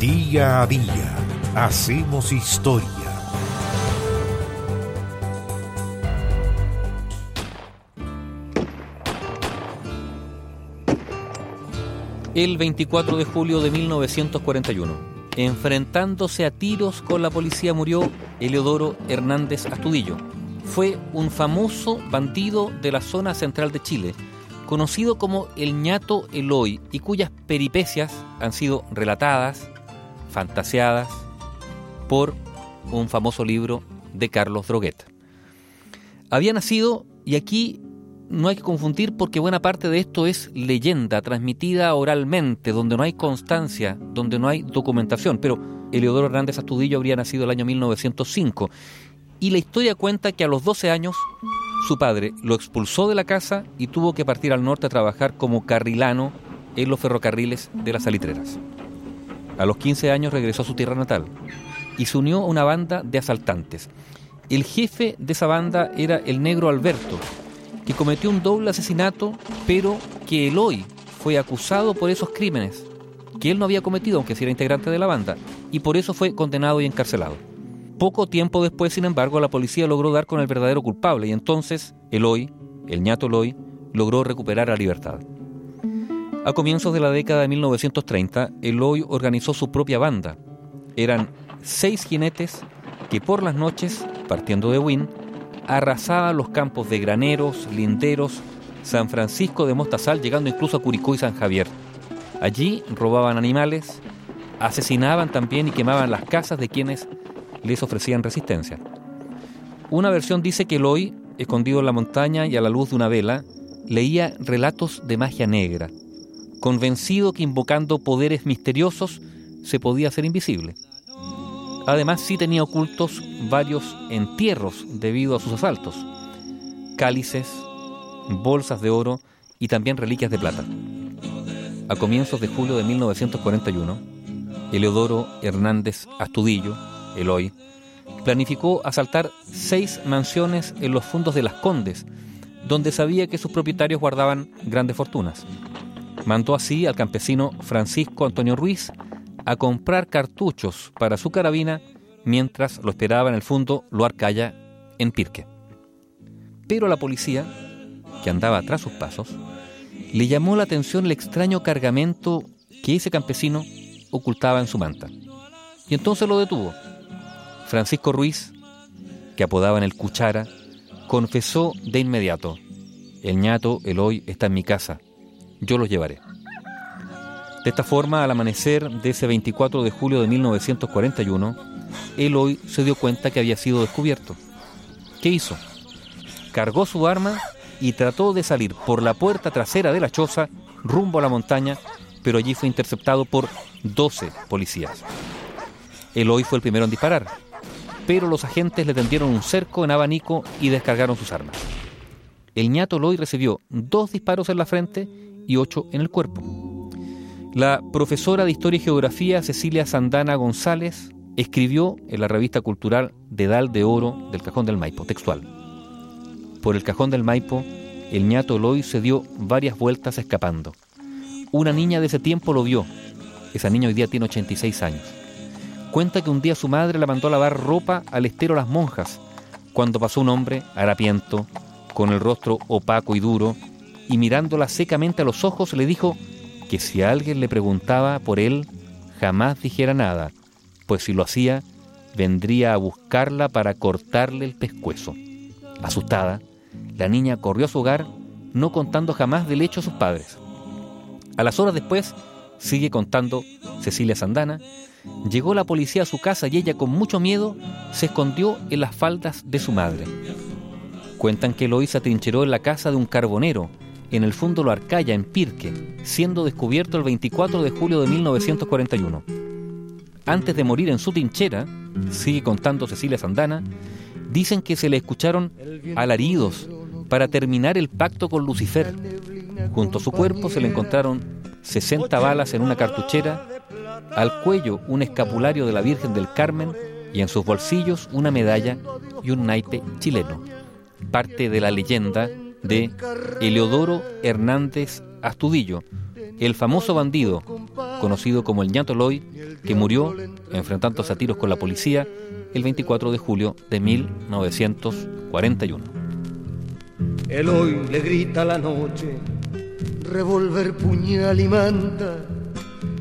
Día a día hacemos historia. El 24 de julio de 1941, enfrentándose a tiros con la policía murió Eleodoro Hernández Astudillo. Fue un famoso bandido de la zona central de Chile, conocido como el ñato Eloy y cuyas peripecias han sido relatadas fantaseadas por un famoso libro de Carlos Droguet. Había nacido, y aquí no hay que confundir porque buena parte de esto es leyenda transmitida oralmente, donde no hay constancia, donde no hay documentación, pero Eleodoro Hernández Astudillo habría nacido el año 1905 y la historia cuenta que a los 12 años su padre lo expulsó de la casa y tuvo que partir al norte a trabajar como carrilano en los ferrocarriles de las salitreras. A los 15 años regresó a su tierra natal y se unió a una banda de asaltantes. El jefe de esa banda era el negro Alberto, que cometió un doble asesinato, pero que Eloy fue acusado por esos crímenes que él no había cometido, aunque sí era integrante de la banda, y por eso fue condenado y encarcelado. Poco tiempo después, sin embargo, la policía logró dar con el verdadero culpable y entonces Eloy, el ñato Eloy, logró recuperar la libertad. A comienzos de la década de 1930, Eloy organizó su propia banda. Eran seis jinetes que por las noches, partiendo de Wynn, arrasaban los campos de Graneros, Linderos, San Francisco de Mostazal, llegando incluso a Curicó y San Javier. Allí robaban animales, asesinaban también y quemaban las casas de quienes les ofrecían resistencia. Una versión dice que Eloy, escondido en la montaña y a la luz de una vela, leía relatos de magia negra, convencido que invocando poderes misteriosos se podía hacer invisible. Además sí tenía ocultos varios entierros debido a sus asaltos, cálices, bolsas de oro y también reliquias de plata. A comienzos de julio de 1941, Eleodoro Hernández Astudillo, Eloy, planificó asaltar seis mansiones en los fondos de las Condes, donde sabía que sus propietarios guardaban grandes fortunas. Mandó así al campesino Francisco Antonio Ruiz a comprar cartuchos para su carabina mientras lo esperaba en el fondo Loarcaya en Pirque. Pero la policía, que andaba tras sus pasos, le llamó la atención el extraño cargamento que ese campesino ocultaba en su manta. Y entonces lo detuvo. Francisco Ruiz, que apodaban el Cuchara, confesó de inmediato, el ñato Eloy está en mi casa, yo los llevaré. De esta forma, al amanecer de ese 24 de julio de 1941, Eloy se dio cuenta que había sido descubierto. ¿Qué hizo? Cargó su arma y trató de salir por la puerta trasera de la choza rumbo a la montaña, pero allí fue interceptado por 12 policías. Eloy fue el primero en disparar, pero los agentes le tendieron un cerco en abanico y descargaron sus armas. El ñato Eloy recibió dos disparos en la frente y ocho en el cuerpo. La profesora de Historia y Geografía Cecilia Sandana González escribió en la revista cultural Dedal de Oro del Cajón del Maipo, textual. Por el Cajón del Maipo, el ñato Eloy se dio varias vueltas escapando. Una niña de ese tiempo lo vio. Esa niña hoy día tiene 86 años. Cuenta que un día su madre la mandó a lavar ropa al estero Las Monjas, cuando pasó un hombre harapiento, con el rostro opaco y duro, y mirándola secamente a los ojos le dijo que si alguien le preguntaba por él, jamás dijera nada, pues si lo hacía, vendría a buscarla para cortarle el pescuezo. Asustada, la niña corrió a su hogar, no contando jamás del hecho a sus padres. A las horas después, sigue contando Cecilia Sandana, llegó la policía a su casa y ella con mucho miedo se escondió en las faldas de su madre. Cuentan que Eloy se atrincheró en la casa de un carbonero, en el fondo Lo Arcaya, en Pirque, siendo descubierto el 24 de julio de 1941. Antes de morir en su trinchera, sigue contando Cecilia Sandana, dicen que se le escucharon alaridos para terminar el pacto con Lucifer. Junto a su cuerpo se le encontraron 60 balas en una cartuchera, al cuello un escapulario de la Virgen del Carmen y en sus bolsillos una medalla y un naipe chileno. Parte de la leyenda de Eleodoro Hernández Astudillo, el famoso bandido conocido como el ñato Loy, que murió enfrentándose a tiros con la policía el 24 de julio de 1941. El hoy le grita a la noche, revolver puñal y manta,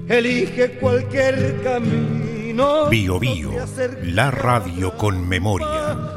elige cualquier camino. Bio Bio, la radio con memoria.